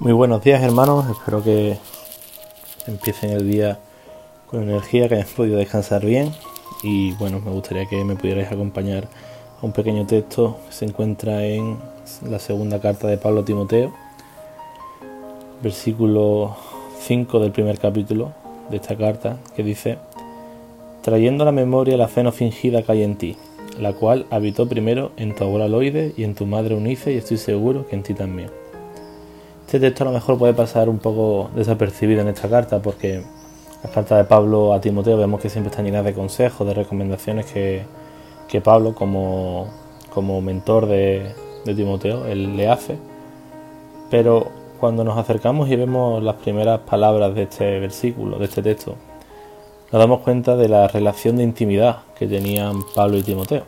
Muy buenos días hermanos, espero que empiecen el día con energía, que hayan podido descansar bien y bueno, me gustaría que me pudierais acompañar a un pequeño texto que se encuentra en la segunda carta de Pablo Timoteo, versículo 5 del primer capítulo de esta carta, que dice, trayendo a la memoria la fe no fingida que hay en ti, la cual habitó primero en tu abuela Loide y en tu madre Unice y estoy seguro que en ti también. Este texto a lo mejor puede pasar un poco desapercibido en esta carta porque la carta de Pablo a Timoteo vemos que siempre están llenas de consejos, de recomendaciones que, Pablo como, como mentor de, de Timoteo, él le hace. Pero cuando nos acercamos y vemos las primeras palabras de este versículo, de este texto, nos damos cuenta de la relación de intimidad que tenían Pablo y Timoteo.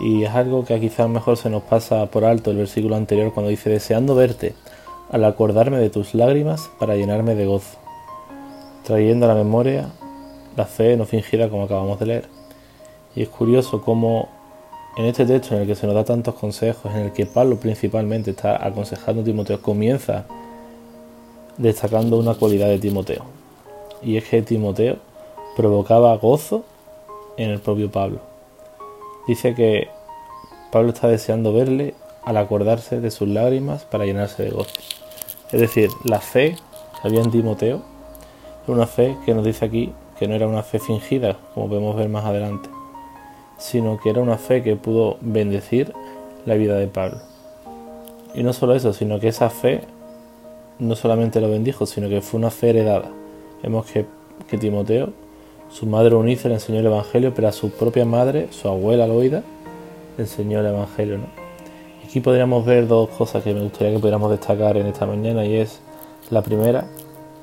Y es algo que quizás mejor se nos pasa por alto el versículo anterior cuando dice, deseando verte, al acordarme de tus lágrimas para llenarme de gozo, trayendo a la memoria la fe no fingida como acabamos de leer. Y es curioso cómo en este texto en el que se nos da tantos consejos, en el que Pablo principalmente está aconsejando a Timoteo, comienza destacando una cualidad de Timoteo. Y es que Timoteo provocaba gozo en el propio Pablo. Dice que Pablo está deseando verle al acordarse de sus lágrimas para llenarse de gozo. Es decir, la fe que había en Timoteo era una fe que nos dice aquí que no era una fe fingida, como podemos ver más adelante, sino que era una fe que pudo bendecir la vida de Pablo. Y no solo eso, sino que esa fe no solamente lo bendijo, sino que fue una fe heredada. Vemos que, que Timoteo, su madre Unice le enseñó el Evangelio, pero a su propia madre, su abuela Loida, le enseñó el Evangelio. ¿no? Aquí podríamos ver dos cosas que me gustaría que pudiéramos destacar en esta mañana y es la primera,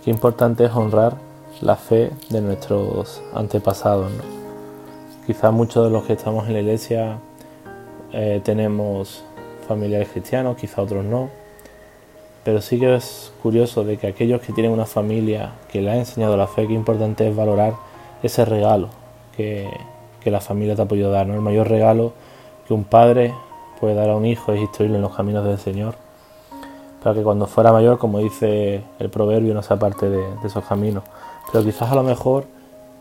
que importante es honrar la fe de nuestros antepasados. Quizás muchos de los que estamos en la iglesia eh, tenemos familiares cristianos, quizá otros no, pero sí que es curioso de que aquellos que tienen una familia que le ha enseñado la fe, qué importante es valorar ese regalo que, que la familia te ha podido dar, ¿no? el mayor regalo que un padre puede dar a un hijo es instruirlo en los caminos del Señor, para que cuando fuera mayor, como dice el proverbio, no sea parte de, esos caminos. Pero quizás a lo mejor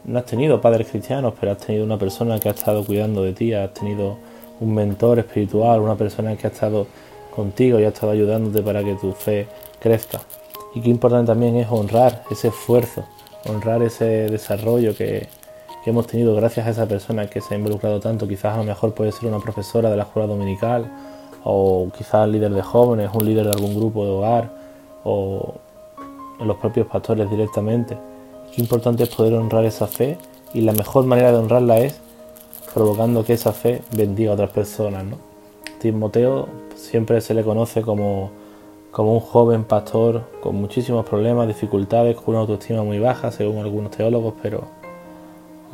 no has tenido padres cristianos, pero has tenido una persona que ha estado cuidando de ti, has tenido un mentor espiritual, una persona que ha estado contigo y ha estado ayudándote para que tu fe crezca. Y qué importante también es honrar ese esfuerzo, honrar ese desarrollo que, que hemos tenido gracias a esa persona que se ha involucrado tanto. Quizás a lo mejor puede ser una profesora de la escuela dominical o quizás líder de jóvenes, un líder de algún grupo de hogar o los propios pastores directamente. Qué importante es poder honrar esa fe y la mejor manera de honrarla es provocando que esa fe bendiga a otras personas. ¿no? Timoteo siempre se le conoce como, como un joven pastor con muchísimos problemas, dificultades, con una autoestima muy baja según algunos teólogos, pero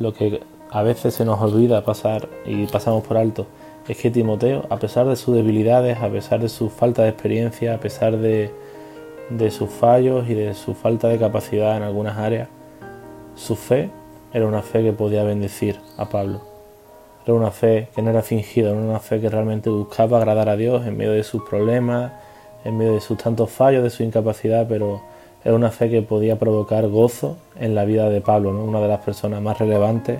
lo que a veces se nos olvida pasar y pasamos por alto es que Timoteo, a pesar de sus debilidades, a pesar de su falta de experiencia, a pesar de, sus fallos y de su falta de capacidad en algunas áreas, su fe era una fe que podía bendecir a Pablo. Era una fe que no era fingida, era una fe que realmente buscaba agradar a Dios en medio de sus problemas, en medio de sus tantos fallos, de su incapacidad, pero es una fe que podía provocar gozo en la vida de Pablo, una de las personas más relevantes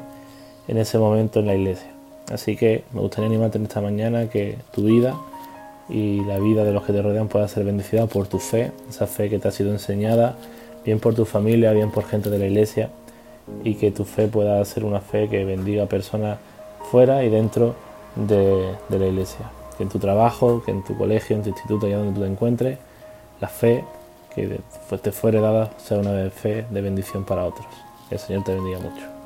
en ese momento en la iglesia. Así que me gustaría animarte en esta mañana que tu vida y la vida de los que te rodean pueda ser bendecida por tu fe, esa fe que te ha sido enseñada, bien por tu familia, bien por gente de la iglesia, y que tu fe pueda ser una fe que bendiga a personas fuera y dentro de, de la iglesia. Que en tu trabajo, que en tu colegio, en tu instituto, allá donde tú te encuentres, la fe que te fuere dada sea una fe de bendición para otros. Que el Señor te bendiga mucho.